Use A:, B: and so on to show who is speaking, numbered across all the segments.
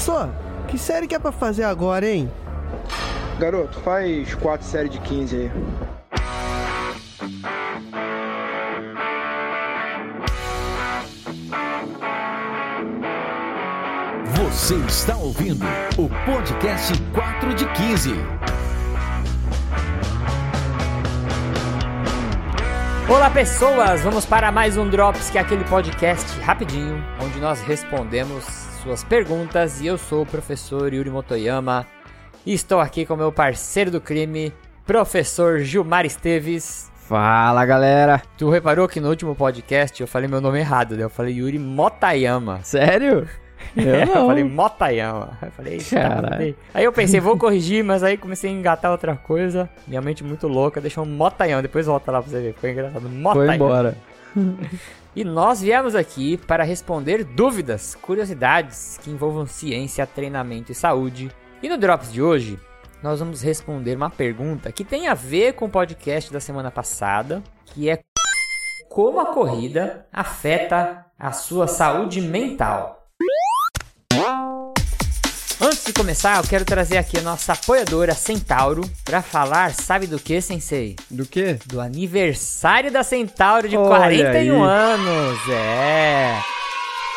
A: Professor, que série que é pra fazer agora, hein?
B: Garoto, faz quatro séries de 15 aí.
C: Você está ouvindo o podcast 4 de 15.
D: Olá pessoas, vamos para mais um Drops, que é aquele podcast rapidinho, onde nós respondemos suas perguntas e eu sou o professor Yuri Motoyama e estou aqui com meu parceiro do crime, professor Gilmar Esteves.
E: Fala galera!
D: Tu reparou que no último podcast eu falei meu nome errado, né? Eu falei Yuri Motayama.
E: Sério?
D: Eu, não. eu falei Motayama. Eu falei, Caralho. Aí eu pensei, vou corrigir, mas aí comecei a engatar outra coisa. Minha mente muito louca, deixou um Motayama. Depois volta lá pra você ver. Foi engraçado. Motayama.
E: Foi embora.
D: e nós viemos aqui para responder dúvidas, curiosidades que envolvam ciência, treinamento e saúde. E no Drops de hoje, nós vamos responder uma pergunta que tem a ver com o podcast da semana passada, que é como a corrida afeta a sua saúde mental. Antes de começar, eu quero trazer aqui a nossa apoiadora Centauro para falar, sabe do que, Sensei?
E: Do que?
D: Do aniversário da Centauro de Olha 41 aí. anos. É.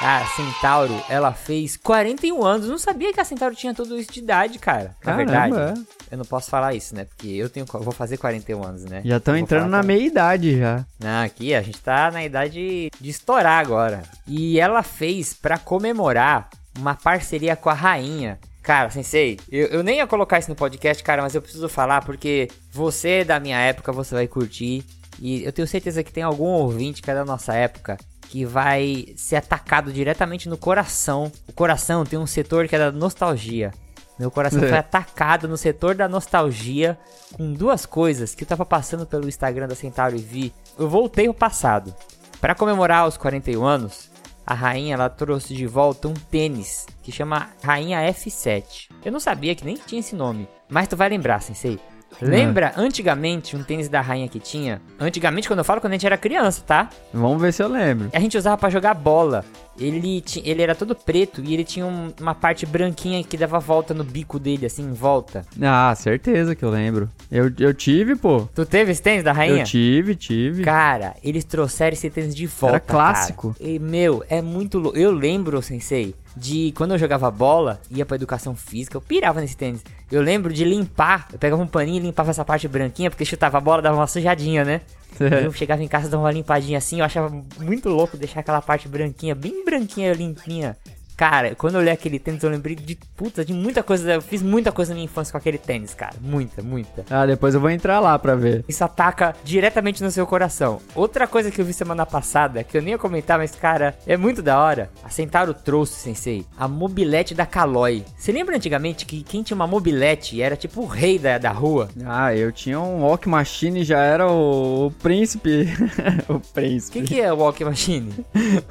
D: A Centauro, ela fez 41 anos. Não sabia que a Centauro tinha tudo isso de idade, cara. Na Caramba, verdade, é. eu não posso falar isso, né? Porque eu tenho, eu vou fazer 41 anos, né?
E: Já estão entrando na meia idade já.
D: Não, aqui a gente tá na idade de estourar agora. E ela fez para comemorar uma parceria com a rainha. Cara, sensei, eu, eu nem ia colocar isso no podcast, cara, mas eu preciso falar porque você é da minha época, você vai curtir. E eu tenho certeza que tem algum ouvinte que é da nossa época que vai ser atacado diretamente no coração. O coração tem um setor que é da nostalgia. Meu coração foi atacado no setor da nostalgia com duas coisas que eu tava passando pelo Instagram da Centauro e vi. Eu voltei ao passado. Para comemorar os 41 anos, a rainha ela trouxe de volta um tênis que chama Rainha F7. Eu não sabia que nem tinha esse nome, mas tu vai lembrar, sensei. Lembra antigamente um tênis da rainha que tinha? Antigamente, quando eu falo quando a gente era criança, tá?
E: Vamos ver se eu lembro.
D: A gente usava para jogar bola. Ele, ele era todo preto e ele tinha um, uma parte branquinha que dava volta no bico dele, assim, em volta.
E: Ah, certeza que eu lembro. Eu, eu tive, pô.
D: Tu teve esse tênis da rainha?
E: Eu tive, tive.
D: Cara, eles trouxeram esse tênis de volta.
E: Era clássico.
D: E, meu, é muito louco. Eu lembro, sensei, de quando eu jogava bola, ia pra educação física, eu pirava nesse tênis. Eu lembro de limpar, eu pegava um paninho e limpava essa parte branquinha, porque chutava a bola, dava uma sujadinha, né? Eu chegava em casa, dava uma limpadinha assim, eu achava muito louco deixar aquela parte branquinha, bem branquinha, limpinha. Cara, quando eu olhei aquele tênis, eu lembrei de puta, de muita coisa. Eu fiz muita coisa na minha infância com aquele tênis, cara. Muita, muita.
E: Ah, depois eu vou entrar lá pra ver.
D: Isso ataca diretamente no seu coração. Outra coisa que eu vi semana passada, que eu nem ia comentar, mas, cara, é muito da hora. A Centauro trouxe, sensei, a mobilete da Caloi. Você lembra antigamente que quem tinha uma mobilete era tipo o rei da, da rua?
E: Ah, eu tinha um Walk Machine já era o, o príncipe. o príncipe.
D: O que, que é o Walk Machine?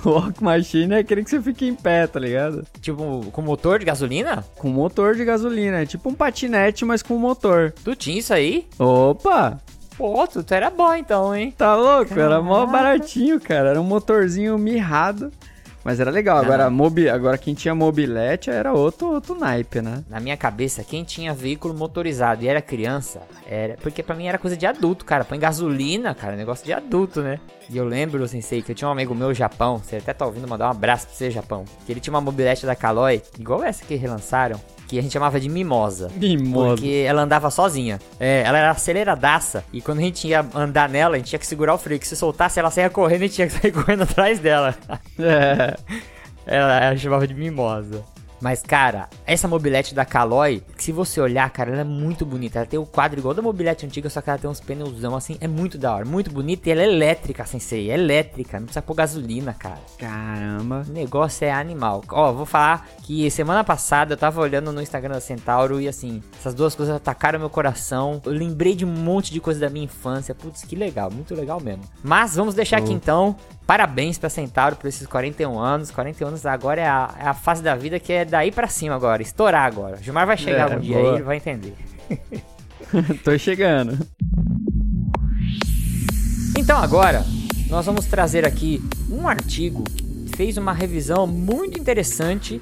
E: o Walk Machine é aquele que você fica em pé, tá ligado? Ligado?
D: Tipo, com motor de gasolina?
E: Com motor de gasolina. É tipo um patinete, mas com motor.
D: Tu tinha isso aí?
E: Opa!
D: Pô, tu era bom então, hein?
E: Tá louco? Caraca. Era mó baratinho, cara. Era um motorzinho mirrado. Mas era legal. Agora, mobi... Agora quem tinha mobilete era outro, outro naipe, né?
D: Na minha cabeça, quem tinha veículo motorizado e era criança, era. Porque pra mim era coisa de adulto, cara. Põe gasolina, cara. Negócio de adulto, né? E eu lembro, sensei, que eu tinha um amigo meu, Japão. Você até tá ouvindo mandar um abraço pra você, Japão. Que ele tinha uma mobilete da Caloi, igual essa que relançaram que a gente chamava de mimosa.
E: Mimosa.
D: Porque ela andava sozinha. É, ela era aceleradaça. E quando a gente ia andar nela, a gente tinha que segurar o freio. Que se soltasse, ela saia correndo e tinha que sair correndo atrás dela. É. Ela, ela chamava de mimosa. Mas, cara, essa mobilete da Caloi, se você olhar, cara, ela é muito bonita. Ela tem o quadro igual da mobilete antiga, só que ela tem uns pneuzão assim. É muito da hora, muito bonita. E ela é elétrica, sensei. É elétrica. Não precisa pôr gasolina, cara.
E: Caramba.
D: O negócio é animal. Ó, vou falar que semana passada eu tava olhando no Instagram da Centauro e assim, essas duas coisas atacaram meu coração. Eu lembrei de um monte de coisa da minha infância. Putz, que legal. Muito legal mesmo. Mas vamos deixar oh. aqui então Parabéns pra Centauro por esses 41 anos. 41 anos agora é a, é a fase da vida que é daí para cima agora, estourar agora. O Gilmar vai chegar é, um dia aí, ele vai entender.
E: Tô chegando.
D: Então agora, nós vamos trazer aqui um artigo que fez uma revisão muito interessante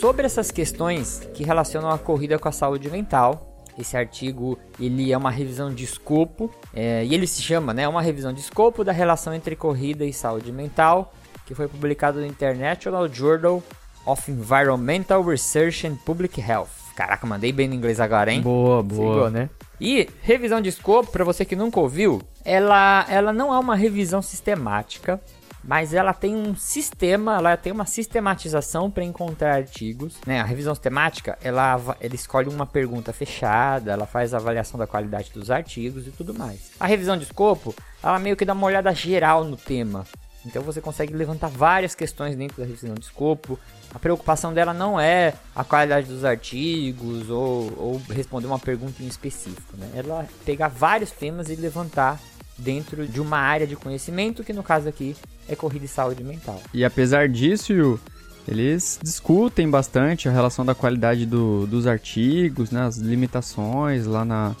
D: sobre essas questões que relacionam a corrida com a saúde mental. Esse artigo ele é uma revisão de escopo é, e ele se chama, né, uma revisão de escopo da relação entre corrida e saúde mental, que foi publicado no International Journal of Environmental Research and Public Health. Caraca, mandei bem no inglês agora, hein?
E: Boa, boa.
D: Sigou, né? E revisão de escopo, para você que nunca ouviu, ela, ela não é uma revisão sistemática, mas ela tem um sistema, ela tem uma sistematização para encontrar artigos. Né? A revisão sistemática, ela, ela escolhe uma pergunta fechada, ela faz a avaliação da qualidade dos artigos e tudo mais. A revisão de escopo, ela meio que dá uma olhada geral no tema. Então você consegue levantar várias questões dentro da revisão de escopo. A preocupação dela não é a qualidade dos artigos ou, ou responder uma pergunta em específico. Né? Ela pegar vários temas e levantar dentro de uma área de conhecimento, que no caso aqui é corrida e saúde mental.
E: E apesar disso, eles discutem bastante a relação da qualidade do, dos artigos, né, as limitações lá na,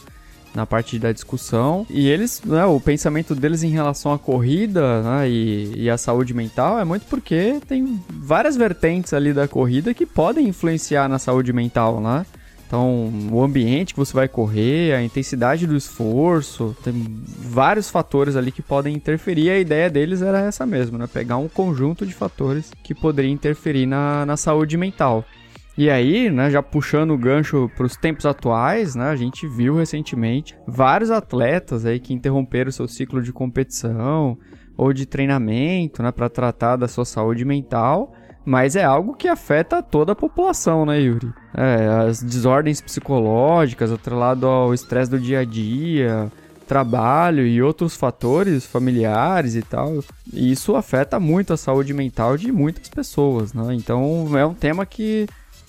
E: na parte da discussão. E eles, né, o pensamento deles em relação à corrida né, e, e à saúde mental é muito porque tem várias vertentes ali da corrida que podem influenciar na saúde mental, né? Então, o ambiente que você vai correr, a intensidade do esforço, tem vários fatores ali que podem interferir. A ideia deles era essa mesmo, né? Pegar um conjunto de fatores que poderia interferir na, na saúde mental. E aí, né, já puxando o gancho para os tempos atuais, né, a gente viu recentemente vários atletas aí que interromperam seu ciclo de competição ou de treinamento, né, para tratar da sua saúde mental, mas é algo que afeta toda a população, né, Yuri? É, as desordens psicológicas, atrelado ao estresse do dia a dia, trabalho e outros fatores familiares e tal. Isso afeta muito a saúde mental de muitas pessoas, né? Então é um tema que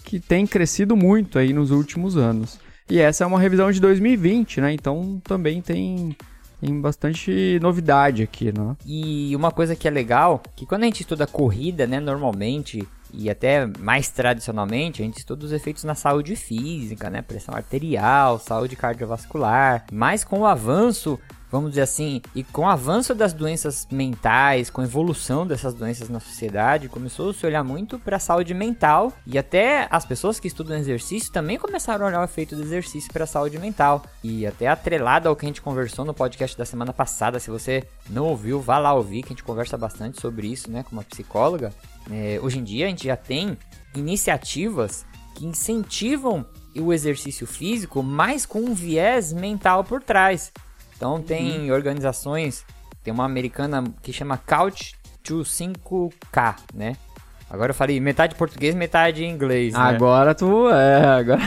E: que tem crescido muito aí nos últimos anos. E essa é uma revisão de 2020, né? Então também tem tem bastante novidade aqui, né?
D: E uma coisa que é legal, que quando a gente estuda corrida, né, normalmente e até mais tradicionalmente, a gente estuda os efeitos na saúde física, né, pressão arterial, saúde cardiovascular, mas com o avanço vamos dizer assim, e com o avanço das doenças mentais, com a evolução dessas doenças na sociedade, começou a se olhar muito para a saúde mental e até as pessoas que estudam exercício também começaram a olhar o efeito do exercício para a saúde mental. E até atrelado ao que a gente conversou no podcast da semana passada, se você não ouviu, vá lá ouvir, que a gente conversa bastante sobre isso, né, com uma psicóloga. É, hoje em dia a gente já tem iniciativas que incentivam o exercício físico, mas com um viés mental por trás. Então tem uhum. organizações, tem uma americana que chama Couch to 5K, né? Agora eu falei metade português, metade inglês. Né?
E: Agora tu é, agora.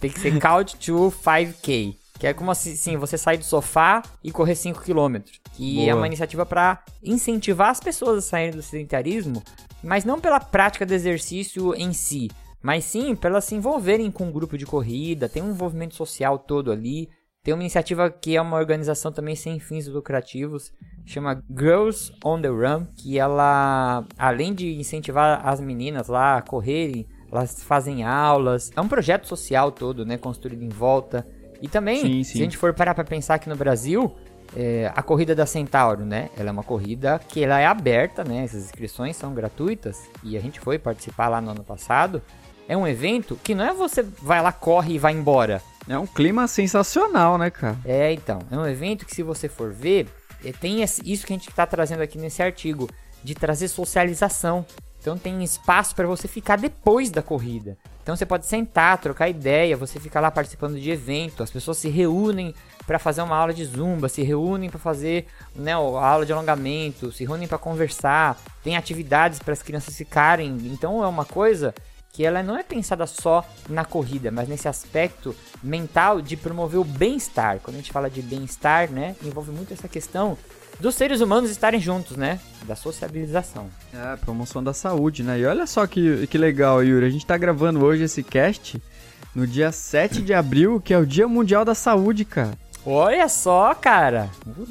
D: Tem que ser Couch to 5K. Que é como assim, você sair do sofá e correr 5 km. Que Boa. é uma iniciativa para incentivar as pessoas a saírem do sedentarismo, mas não pela prática do exercício em si, mas sim pelas se envolverem com um grupo de corrida, tem um envolvimento social todo ali. Tem uma iniciativa que é uma organização também sem fins lucrativos, chama Girls on the Run, que ela, além de incentivar as meninas lá a correrem, elas fazem aulas. É um projeto social todo, né, construído em volta. E também, sim, sim. se a gente for parar para pensar aqui no Brasil, é, a corrida da Centauro, né? Ela é uma corrida que ela é aberta, né? Essas inscrições são gratuitas e a gente foi participar lá no ano passado. É um evento que não é você vai lá, corre e vai embora.
E: É um clima sensacional, né, cara?
D: É, então. É um evento que, se você for ver, é, tem isso que a gente está trazendo aqui nesse artigo, de trazer socialização. Então tem espaço para você ficar depois da corrida. Então você pode sentar, trocar ideia, você fica lá participando de evento, as pessoas se reúnem para fazer uma aula de zumba, se reúnem para fazer né, a aula de alongamento, se reúnem para conversar, tem atividades para as crianças ficarem. Então é uma coisa que ela não é pensada só na corrida, mas nesse aspecto mental de promover o bem-estar. Quando a gente fala de bem-estar, né, envolve muito essa questão dos seres humanos estarem juntos, né? Da sociabilização.
E: É, promoção da saúde, né? E olha só que, que legal, Yuri. A gente tá gravando hoje esse cast no dia 7 de abril, que é o Dia Mundial da Saúde, cara.
D: Olha só, cara.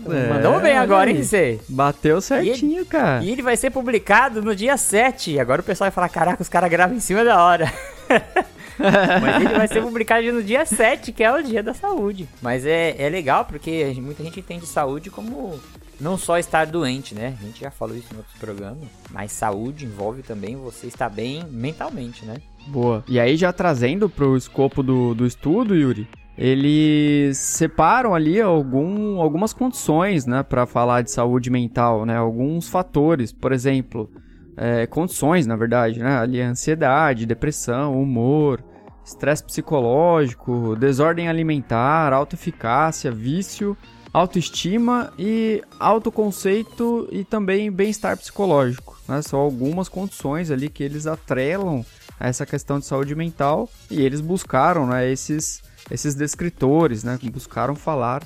D: É, Mandou bem agora, hein, você?
E: Bateu certinho,
D: e
E: cara.
D: E ele vai ser publicado no dia 7. Agora o pessoal vai falar: caraca, os caras gravam em cima da hora. Mas ele vai ser publicado no dia 7, que é o dia da saúde. Mas é, é legal porque muita gente entende saúde como não só estar doente, né? A gente já falou isso em outros programas, mas saúde envolve também você estar bem mentalmente, né?
E: Boa. E aí, já trazendo pro escopo do, do estudo, Yuri, eles separam ali algum, algumas condições, né, para falar de saúde mental, né, alguns fatores, por exemplo, é, condições, na verdade, né, ali ansiedade, depressão, humor, estresse psicológico, desordem alimentar, autoeficácia, vício, autoestima e autoconceito e também bem-estar psicológico, né, são algumas condições ali que eles atrelam a essa questão de saúde mental e eles buscaram, né, esses esses descritores, né, que buscaram falar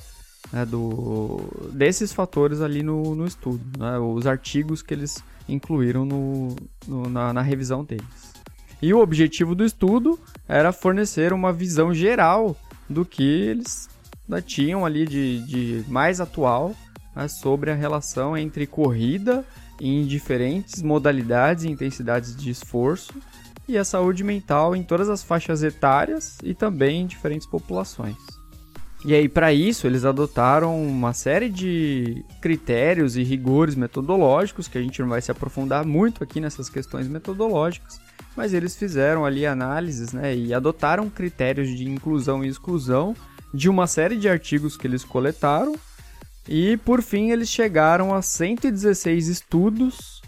E: né, do, desses fatores ali no, no estudo, né, os artigos que eles incluíram no, no na, na, revisão deles. E o objetivo do estudo era fornecer uma visão geral do que eles né, tinham ali de, de mais atual né, sobre a relação entre corrida em diferentes modalidades e intensidades de esforço e a saúde mental em todas as faixas etárias e também em diferentes populações. E aí, para isso, eles adotaram uma série de critérios e rigores metodológicos, que a gente não vai se aprofundar muito aqui nessas questões metodológicas, mas eles fizeram ali análises né, e adotaram critérios de inclusão e exclusão de uma série de artigos que eles coletaram, e por fim eles chegaram a 116 estudos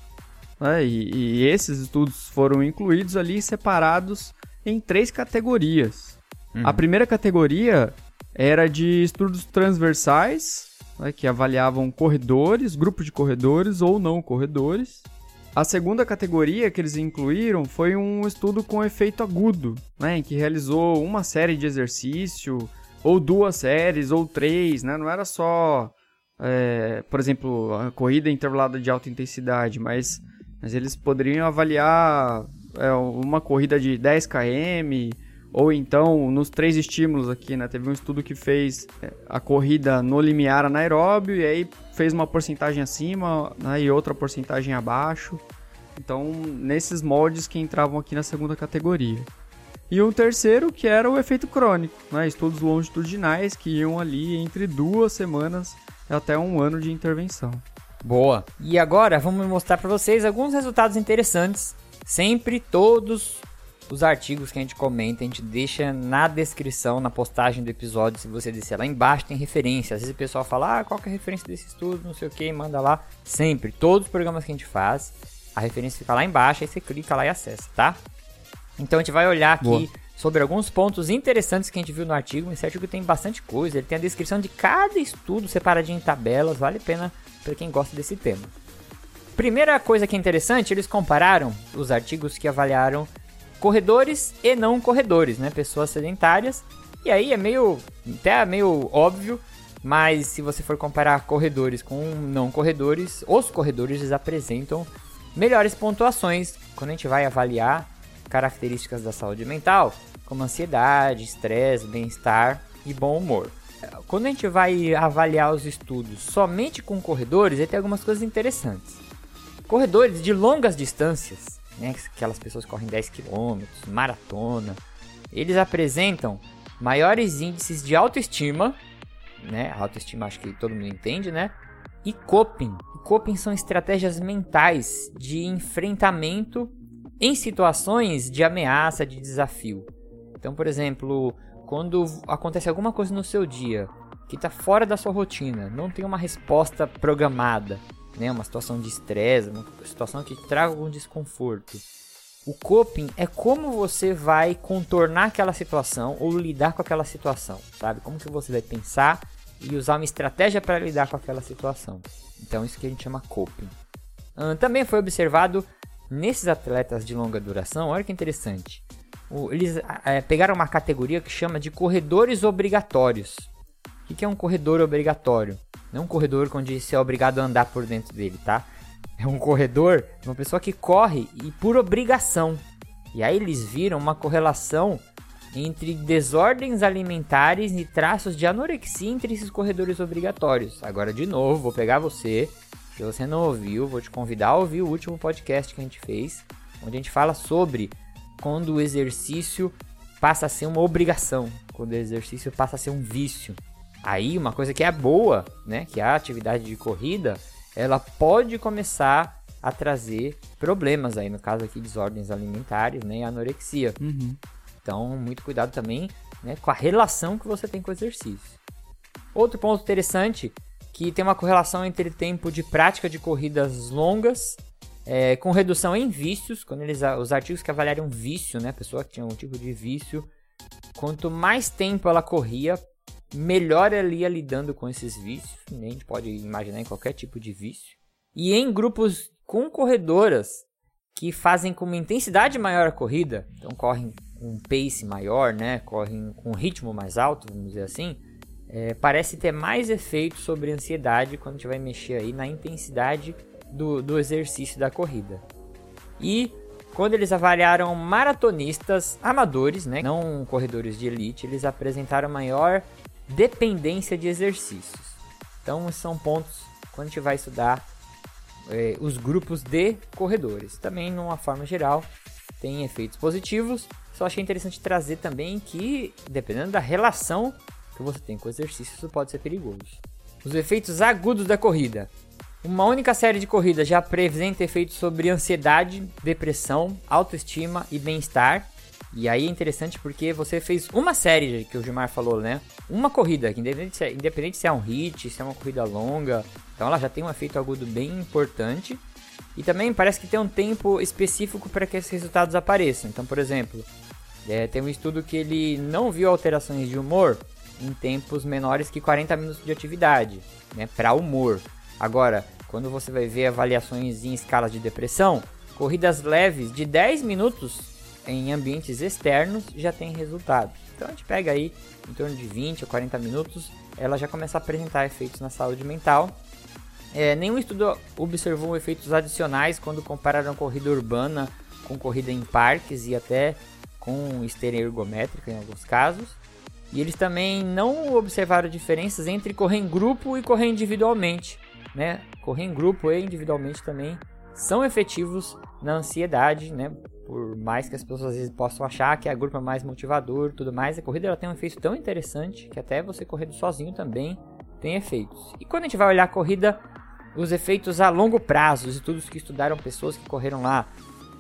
E: né? E, e, esses estudos foram incluídos ali separados em três categorias. Uhum. A primeira categoria era de estudos transversais, né, que avaliavam corredores, grupos de corredores ou não corredores. A segunda categoria que eles incluíram foi um estudo com efeito agudo, né, em que realizou uma série de exercício, ou duas séries, ou três, né, não era só, é, por exemplo, a corrida intervalada de alta intensidade, mas mas eles poderiam avaliar é, uma corrida de 10 km, ou então nos três estímulos aqui, né? Teve um estudo que fez é, a corrida no limiar anaeróbio e aí fez uma porcentagem acima né, e outra porcentagem abaixo. Então, nesses moldes que entravam aqui na segunda categoria. E um terceiro que era o efeito crônico, né? estudos longitudinais que iam ali entre duas semanas até um ano de intervenção.
D: Boa. E agora vamos mostrar para vocês alguns resultados interessantes. Sempre todos os artigos que a gente comenta, a gente deixa na descrição, na postagem do episódio. Se você descer lá embaixo, tem referência. Às vezes o pessoal fala, ah, qual que é a referência desse estudo, não sei o que, manda lá. Sempre, todos os programas que a gente faz, a referência fica lá embaixo, aí você clica lá e acessa, tá? Então a gente vai olhar aqui Boa. sobre alguns pontos interessantes que a gente viu no artigo. Esse artigo tem bastante coisa, ele tem a descrição de cada estudo separadinho em tabelas, vale a pena para quem gosta desse tema. Primeira coisa que é interessante, eles compararam os artigos que avaliaram corredores e não corredores, né? Pessoas sedentárias. E aí é meio até meio óbvio, mas se você for comparar corredores com não corredores, os corredores eles apresentam melhores pontuações quando a gente vai avaliar características da saúde mental, como ansiedade, estresse, bem-estar e bom humor quando a gente vai avaliar os estudos somente com corredores, aí tem algumas coisas interessantes. Corredores de longas distâncias, né, aquelas pessoas correm 10 km, maratona, eles apresentam maiores índices de autoestima, né? Autoestima acho que todo mundo entende, né? E coping. Coping são estratégias mentais de enfrentamento em situações de ameaça, de desafio. Então, por exemplo, quando acontece alguma coisa no seu dia que está fora da sua rotina, não tem uma resposta programada, né, uma situação de estresse, uma situação que traga algum desconforto. O coping é como você vai contornar aquela situação ou lidar com aquela situação, sabe? Como que você vai pensar e usar uma estratégia para lidar com aquela situação. Então isso que a gente chama coping. também foi observado nesses atletas de longa duração, olha que interessante eles é, pegaram uma categoria que chama de corredores obrigatórios. O que é um corredor obrigatório? Não é um corredor onde você é obrigado a andar por dentro dele, tá? É um corredor, uma pessoa que corre e por obrigação. E aí eles viram uma correlação entre desordens alimentares e traços de anorexia entre esses corredores obrigatórios. Agora, de novo, vou pegar você. Se você não ouviu, vou te convidar a ouvir o último podcast que a gente fez, onde a gente fala sobre quando o exercício passa a ser uma obrigação, quando o exercício passa a ser um vício. Aí, uma coisa que é boa, né, que é a atividade de corrida, ela pode começar a trazer problemas aí, no caso aqui, desordens alimentares, né, e anorexia.
E: Uhum.
D: Então, muito cuidado também né, com a relação que você tem com o exercício. Outro ponto interessante, que tem uma correlação entre tempo de prática de corridas longas é, com redução em vícios, quando eles, os artigos que avaliaram vício, né, pessoa que tinha um tipo de vício, quanto mais tempo ela corria, melhor ela ia lidando com esses vícios, né, a gente pode imaginar em qualquer tipo de vício. E em grupos com corredoras que fazem com uma intensidade maior a corrida, então correm com um pace maior, né, correm com um ritmo mais alto, vamos dizer assim, é, parece ter mais efeito sobre ansiedade quando a gente vai mexer aí na intensidade do, do exercício da corrida. E quando eles avaliaram maratonistas amadores, né, não corredores de elite, eles apresentaram maior dependência de exercícios. Então, são pontos quando a gente vai estudar é, os grupos de corredores. Também, numa forma geral, tem efeitos positivos. Só achei interessante trazer também que, dependendo da relação que você tem com o exercício, isso pode ser perigoso. Os efeitos agudos da corrida. Uma única série de corridas já apresenta efeitos sobre ansiedade, depressão, autoestima e bem-estar. E aí é interessante porque você fez uma série que o Gilmar falou, né? Uma corrida, que independente se, é, independente se é um hit, se é uma corrida longa, então ela já tem um efeito agudo bem importante. E também parece que tem um tempo específico para que esses resultados apareçam. Então, por exemplo, é, tem um estudo que ele não viu alterações de humor em tempos menores que 40 minutos de atividade, né, para humor. Agora, quando você vai ver avaliações em escalas de depressão, corridas leves de 10 minutos em ambientes externos já tem resultado. Então a gente pega aí em torno de 20 ou 40 minutos, ela já começa a apresentar efeitos na saúde mental. É, nenhum estudo observou efeitos adicionais quando compararam corrida urbana com corrida em parques e até com esteira ergométrica em alguns casos. E eles também não observaram diferenças entre correr em grupo e correr individualmente. Né? Correr em grupo e individualmente também são efetivos na ansiedade, né? Por mais que as pessoas às vezes possam achar que a grupo é mais motivador, tudo mais, a corrida ela tem um efeito tão interessante que até você correndo sozinho também tem efeitos. E quando a gente vai olhar a corrida, os efeitos a longo prazo, os estudos que estudaram pessoas que correram lá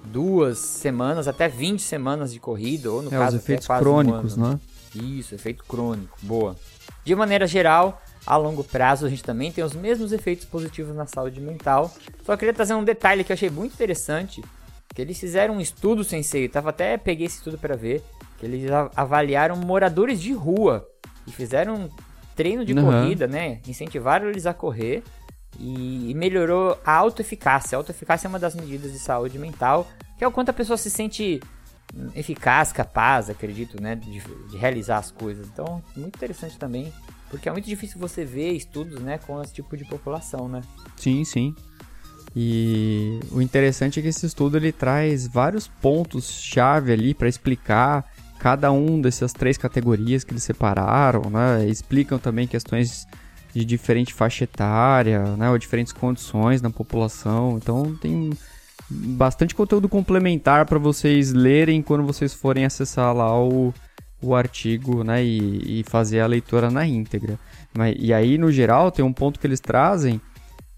D: duas semanas até 20 semanas de corrida, ou no
E: é,
D: caso
E: os efeitos crônicos,
D: um
E: né?
D: Isso, efeito crônico, boa. De maneira geral, a longo prazo a gente também tem os mesmos efeitos positivos na saúde mental. Só queria trazer um detalhe que eu achei muito interessante, que eles fizeram um estudo sensei, tava até peguei esse estudo para ver, que eles avaliaram moradores de rua e fizeram um treino de uhum. corrida, né? Incentivaram eles a correr e, e melhorou a autoeficácia. A autoeficácia é uma das medidas de saúde mental, que é o quanto a pessoa se sente eficaz, capaz, acredito, né, de, de, realizar as coisas. Então, muito interessante também, porque é muito difícil você ver estudos, né, com esse tipo de população, né?
E: Sim, sim. E o interessante é que esse estudo ele traz vários pontos chave ali para explicar cada um dessas três categorias que eles separaram, né? Explicam também questões de diferente faixa etária, né, ou diferentes condições na população. Então tem bastante conteúdo complementar para vocês lerem quando vocês forem acessar lá o, o artigo, né, e, e fazer a leitura na íntegra. Mas, e aí, no geral, tem um ponto que eles trazem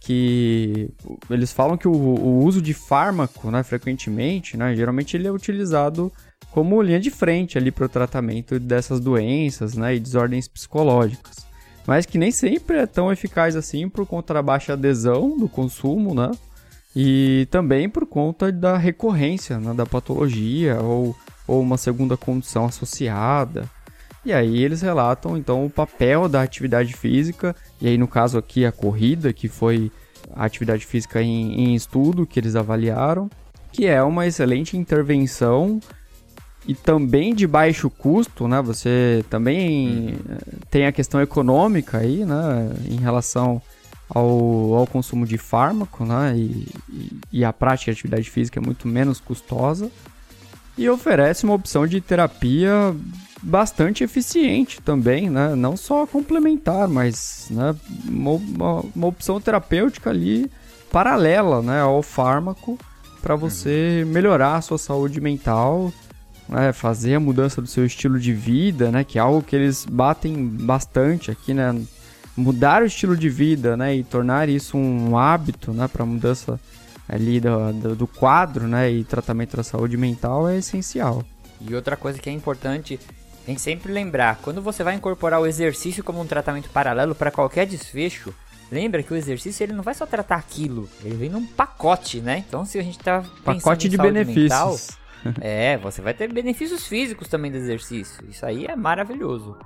E: que eles falam que o, o uso de fármaco, né, frequentemente, né, geralmente ele é utilizado como linha de frente ali para o tratamento dessas doenças, né, e desordens psicológicas. Mas que nem sempre é tão eficaz assim por conta da baixa adesão do consumo, né? E também por conta da recorrência né, da patologia ou, ou uma segunda condição associada. E aí eles relatam então o papel da atividade física, e aí no caso aqui a corrida, que foi a atividade física em, em estudo que eles avaliaram, que é uma excelente intervenção e também de baixo custo, né? Você também uhum. tem a questão econômica aí, né? Em relação ao, ao consumo de fármaco, né? E, e, e, a prática de atividade física é muito menos custosa. E oferece uma opção de terapia bastante eficiente também, né? Não só complementar, mas né? uma, uma, opção terapêutica ali paralela né? ao fármaco para você uhum. melhorar a sua saúde mental né, fazer a mudança do seu estilo de vida, né, que é algo que eles batem bastante aqui, né, mudar o estilo de vida, né, e tornar isso um hábito, né, para mudança ali do, do, do, quadro, né, e tratamento da saúde mental é essencial.
D: E outra coisa que é importante, tem que sempre lembrar, quando você vai incorporar o exercício como um tratamento paralelo para qualquer desfecho, lembra que o exercício ele não vai só tratar aquilo, ele vem num pacote, né? Então se a gente tá
E: pacote de benefícios. Mental,
D: é, você vai ter benefícios físicos também do exercício. Isso aí é maravilhoso.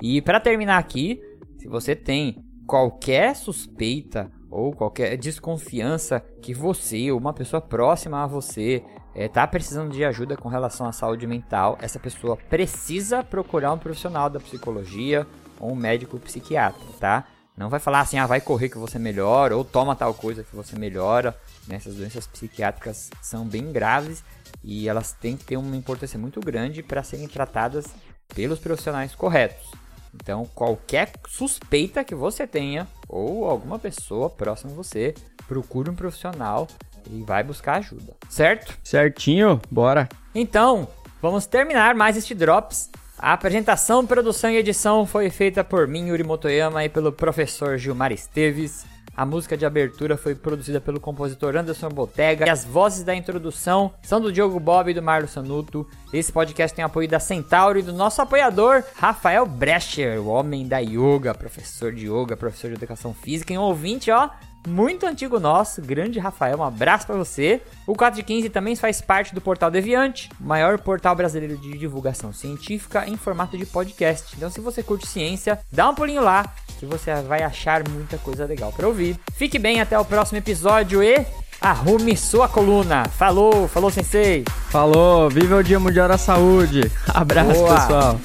D: E para terminar aqui, se você tem qualquer suspeita ou qualquer desconfiança que você ou uma pessoa próxima a você está é, precisando de ajuda com relação à saúde mental, essa pessoa precisa procurar um profissional da psicologia ou um médico psiquiatra, tá? Não vai falar assim, ah, vai correr que você melhora, ou toma tal coisa que você melhora. Essas doenças psiquiátricas são bem graves e elas têm que ter uma importância muito grande para serem tratadas pelos profissionais corretos. Então, qualquer suspeita que você tenha ou alguma pessoa próxima a você, procure um profissional e vai buscar ajuda, certo?
E: Certinho, bora.
D: Então, vamos terminar mais este Drops. A apresentação, produção e edição foi feita por mim, Yuri Motoyama, e pelo professor Gilmar Esteves. A música de abertura foi produzida pelo compositor Anderson Botega. E as vozes da introdução são do Diogo Bob e do Marlos Sanuto. Esse podcast tem apoio da Centauro e do nosso apoiador, Rafael Brecher, o homem da yoga, professor de yoga, professor de educação física e um ouvinte, ó, muito antigo nosso, grande Rafael, um abraço para você. O 4 de 15 também faz parte do Portal Deviante, maior portal brasileiro de divulgação científica em formato de podcast. Então, se você curte ciência, dá um pulinho lá que você vai achar muita coisa legal para ouvir. Fique bem até o próximo episódio e arrume sua coluna. Falou, falou sensei.
E: Falou, viva o Dia Mundial da Saúde. Abraço, Boa. pessoal.